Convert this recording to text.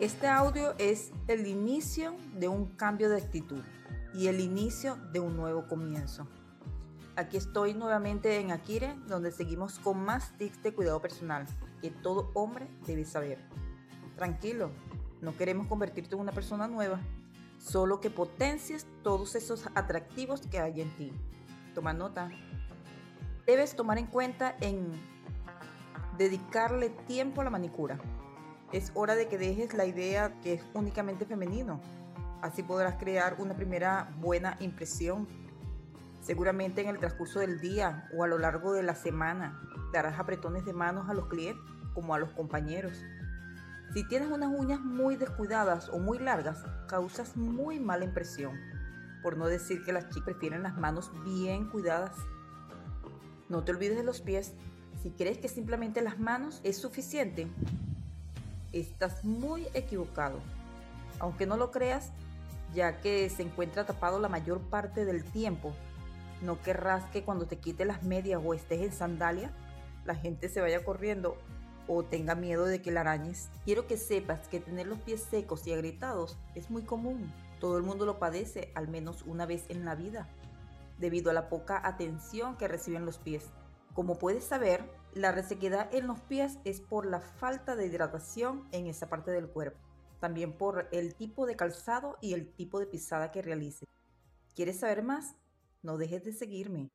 Este audio es el inicio de un cambio de actitud y el inicio de un nuevo comienzo. Aquí estoy nuevamente en Akire, donde seguimos con más tips de cuidado personal que todo hombre debe saber. Tranquilo, no queremos convertirte en una persona nueva, solo que potencies todos esos atractivos que hay en ti. Toma nota. Debes tomar en cuenta en dedicarle tiempo a la manicura es hora de que dejes la idea que es únicamente femenino. Así podrás crear una primera buena impresión. Seguramente en el transcurso del día o a lo largo de la semana darás apretones de manos a los clientes como a los compañeros. Si tienes unas uñas muy descuidadas o muy largas, causas muy mala impresión. Por no decir que las chicas prefieren las manos bien cuidadas. No te olvides de los pies. Si crees que simplemente las manos es suficiente, estás muy equivocado. Aunque no lo creas, ya que se encuentra tapado la mayor parte del tiempo, no querrás que cuando te quite las medias o estés en sandalia, la gente se vaya corriendo o tenga miedo de que la arañes. Quiero que sepas que tener los pies secos y agrietados es muy común. Todo el mundo lo padece al menos una vez en la vida, debido a la poca atención que reciben los pies. Como puedes saber, la resequedad en los pies es por la falta de hidratación en esa parte del cuerpo, también por el tipo de calzado y el tipo de pisada que realices. ¿Quieres saber más? No dejes de seguirme.